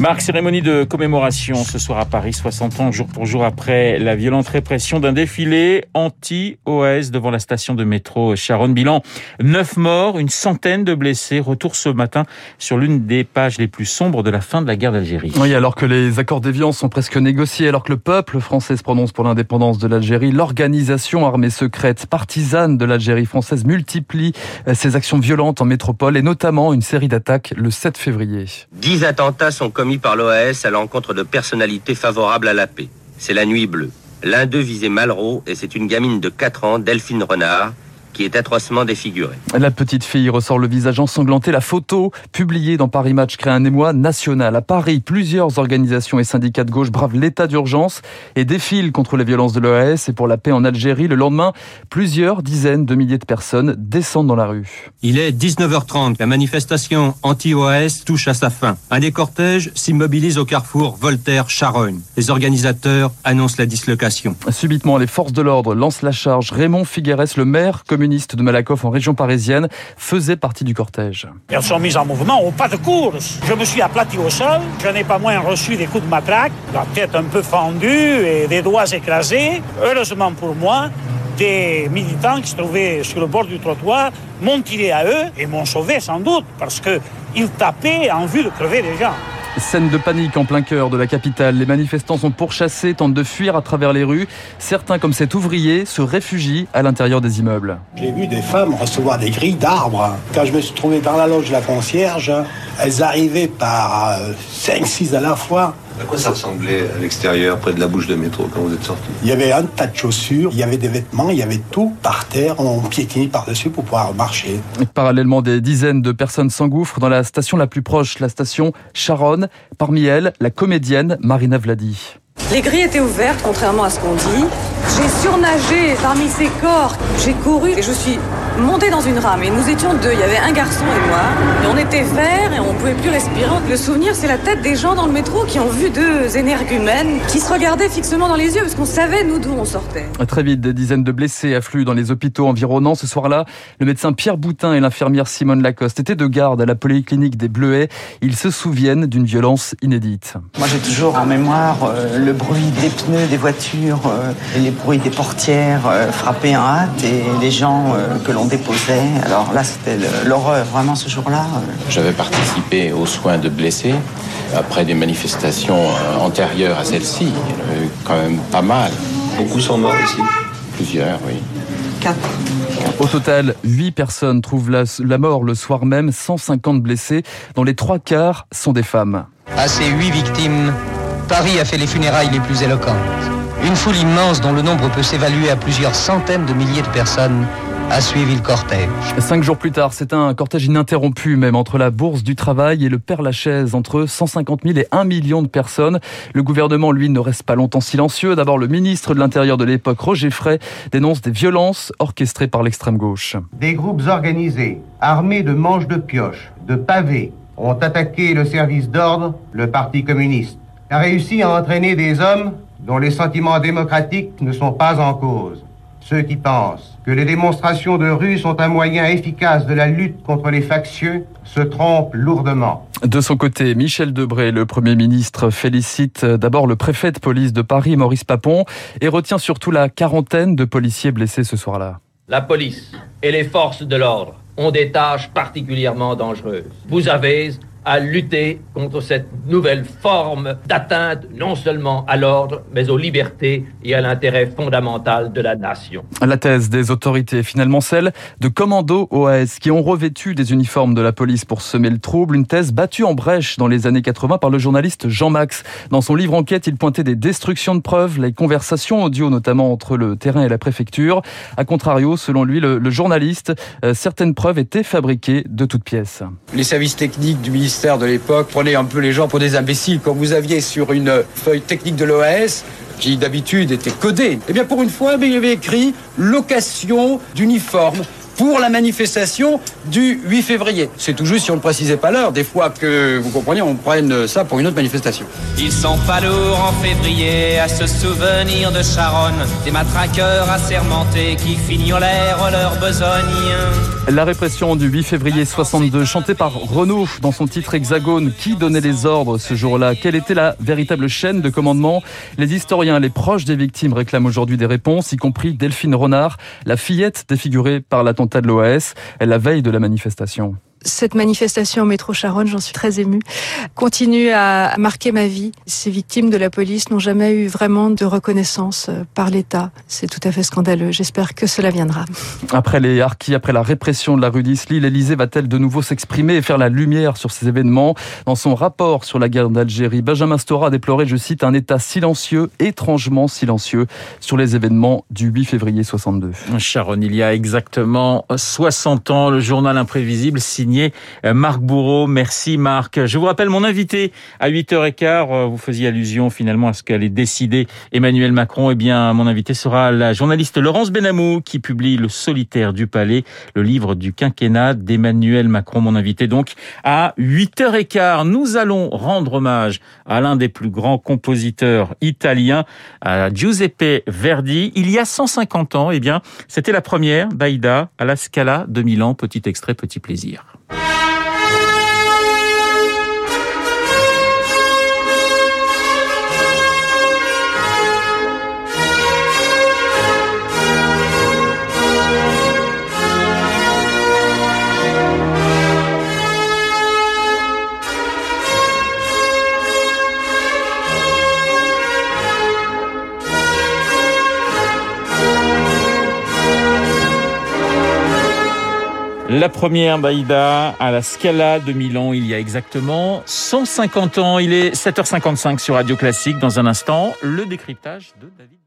Marc, cérémonie de commémoration ce soir à Paris, 60 ans jour pour jour après la violente répression d'un défilé anti-OAS devant la station de métro Charonne. Bilan, 9 morts, une centaine de blessés. Retour ce matin sur l'une des pages les plus sombres de la fin de la guerre d'Algérie. Oui, alors que les accords d'éviance sont presque négociés, alors que le peuple français se prononce pour l'indépendance de l'Algérie, l'organisation armée secrète partisane de l'Algérie française multiplie ses actions violentes en métropole et notamment une série d'attaques le 7 février. 10 attentats sont commis par l'OAS à l'encontre de personnalités favorables à la paix. C'est la nuit bleue. L'un d'eux visait Malraux et c'est une gamine de 4 ans, Delphine Renard, qui est atrocement défigurée. La petite fille ressort le visage ensanglanté. La photo, publiée dans Paris Match, crée un émoi national. À Paris, plusieurs organisations et syndicats de gauche bravent l'état d'urgence et défilent contre les violences de l'OAS et pour la paix en Algérie. Le lendemain, plusieurs dizaines de milliers de personnes descendent dans la rue. Il est 19h30. La manifestation anti-OAS touche à sa fin. Un des cortèges s'immobilise au carrefour Voltaire-Charogne. Les organisateurs annoncent la dislocation. Subitement, les forces de l'ordre lancent la charge. Raymond Figueres, le maire communiste de Malakoff en région parisienne, faisait partie du cortège. Elles sont mises en mouvement au pas de course. Je me suis aplati au sol. Je n'ai pas moins reçu des coups de matraque, la tête un peu fendue et des doigts écrasés. Heureusement pour moi, des militants qui se trouvaient sur le bord du trottoir m'ont tiré à eux et m'ont sauvé sans doute parce qu'ils tapaient en vue de crever les gens. Scène de panique en plein cœur de la capitale. Les manifestants sont pourchassés, tentent de fuir à travers les rues. Certains, comme cet ouvrier, se réfugient à l'intérieur des immeubles. J'ai vu des femmes recevoir des grilles d'arbres. Quand je me suis trouvé dans la loge de la concierge, elles arrivaient par 5-6 à la fois. À quoi ça ressemblait à l'extérieur, près de la bouche de métro, quand vous êtes sorti? Il y avait un tas de chaussures, il y avait des vêtements, il y avait tout par terre. On piétinait par-dessus pour pouvoir marcher. Et parallèlement, des dizaines de personnes s'engouffrent dans la station la plus proche, la station Charonne. Parmi elles, la comédienne Marina Vladi. Les grilles étaient ouvertes, contrairement à ce qu'on dit. J'ai surnagé parmi ces corps. J'ai couru et je suis montée dans une rame. Et nous étions deux. Il y avait un garçon et moi. Et on était verts et on pouvait plus respirer. Le souvenir, c'est la tête des gens dans le métro qui ont vu deux énergumènes qui se regardaient fixement dans les yeux parce qu'on savait, nous, d'où on sortait. Très vite, des dizaines de blessés affluent dans les hôpitaux environnants. Ce soir-là, le médecin Pierre Boutin et l'infirmière Simone Lacoste étaient de garde à la polyclinique des Bleuets. Ils se souviennent d'une violence inédite. Moi, j'ai toujours en mémoire euh, le bruit des pneus des voitures, euh, et les bruits des portières euh, frappées en hâte et les gens euh, que l'on déposait. Alors là, c'était l'horreur, vraiment, ce jour-là. J'avais participé aux soins de blessés après des manifestations euh, antérieures à celle-ci. Il y en a eu quand même pas mal. Beaucoup sont morts ici. Plusieurs, oui. Quatre. Au total, 8 personnes trouvent la, la mort le soir même, 150 blessés, dont les trois quarts sont des femmes. À ces huit victimes, Paris a fait les funérailles les plus éloquentes. Une foule immense dont le nombre peut s'évaluer à plusieurs centaines de milliers de personnes a suivi le cortège. Cinq jours plus tard, c'est un cortège ininterrompu, même entre la Bourse du Travail et le Père Lachaise, entre 150 000 et 1 million de personnes. Le gouvernement, lui, ne reste pas longtemps silencieux. D'abord, le ministre de l'Intérieur de l'époque, Roger Frey, dénonce des violences orchestrées par l'extrême gauche. Des groupes organisés, armés de manches de pioche, de pavés, ont attaqué le service d'ordre, le Parti communiste, a réussi à entraîner des hommes dont les sentiments démocratiques ne sont pas en cause. Ceux qui pensent que les démonstrations de rue sont un moyen efficace de la lutte contre les factieux se trompent lourdement. De son côté, Michel Debré, le Premier ministre, félicite d'abord le préfet de police de Paris, Maurice Papon, et retient surtout la quarantaine de policiers blessés ce soir-là. La police et les forces de l'ordre ont des tâches particulièrement dangereuses. Vous avez à lutter contre cette nouvelle forme d'atteinte non seulement à l'ordre, mais aux libertés et à l'intérêt fondamental de la nation. La thèse des autorités est finalement celle de commandos OAS qui ont revêtu des uniformes de la police pour semer le trouble, une thèse battue en brèche dans les années 80 par le journaliste Jean Max. Dans son livre Enquête, il pointait des destructions de preuves, les conversations audio notamment entre le terrain et la préfecture. A contrario, selon lui, le, le journaliste, euh, certaines preuves étaient fabriquées de toutes pièces. Les services techniques du ministère de l'époque prenaient un peu les gens pour des imbéciles. Quand vous aviez sur une feuille technique de l'OAS, qui d'habitude était codée, eh bien pour une fois, il y avait écrit location d'uniforme pour la manifestation du 8 février. C'est tout juste si on ne précisait pas l'heure. Des fois que, vous comprenez, on prenne ça pour une autre manifestation. Ils sont pas lourds en février à se souvenir de Charonne, des matraqueurs assermentés qui fignolèrent leur besogne. La répression du 8 février 62, chantée par Renaud dans son titre Hexagone. Qui donnait les ordres ce jour-là? Quelle était la véritable chaîne de commandement? Les historiens, les proches des victimes réclament aujourd'hui des réponses, y compris Delphine Renard, la fillette défigurée par l'attentat de l'OAS, la veille de la manifestation cette manifestation au métro Charonne, j'en suis très émue, continue à marquer ma vie. Ces victimes de la police n'ont jamais eu vraiment de reconnaissance euh, par l'État. C'est tout à fait scandaleux. J'espère que cela viendra. Après les harkis, après la répression de la rue d'Isly, l'Elysée va-t-elle de nouveau s'exprimer et faire la lumière sur ces événements? Dans son rapport sur la guerre d'Algérie, Benjamin Stora a déploré, je cite, un État silencieux, étrangement silencieux, sur les événements du 8 février 62. Charonne, il y a exactement 60 ans, le journal imprévisible euh, Marc Bourreau. Merci Marc. Je vous rappelle mon invité à 8h15. Euh, vous faisiez allusion finalement à ce qu'allait décider Emmanuel Macron. Eh bien, mon invité sera la journaliste Laurence Benamou qui publie Le solitaire du palais, le livre du quinquennat d'Emmanuel Macron. Mon invité donc à 8h15. Nous allons rendre hommage à l'un des plus grands compositeurs italiens, à Giuseppe Verdi. Il y a 150 ans, eh bien, c'était la première d'Aïda à la Scala de Milan. Petit extrait, petit plaisir. La première d'Aïda à la Scala de Milan il y a exactement 150 ans. Il est 7h55 sur Radio Classique. Dans un instant, le décryptage de David.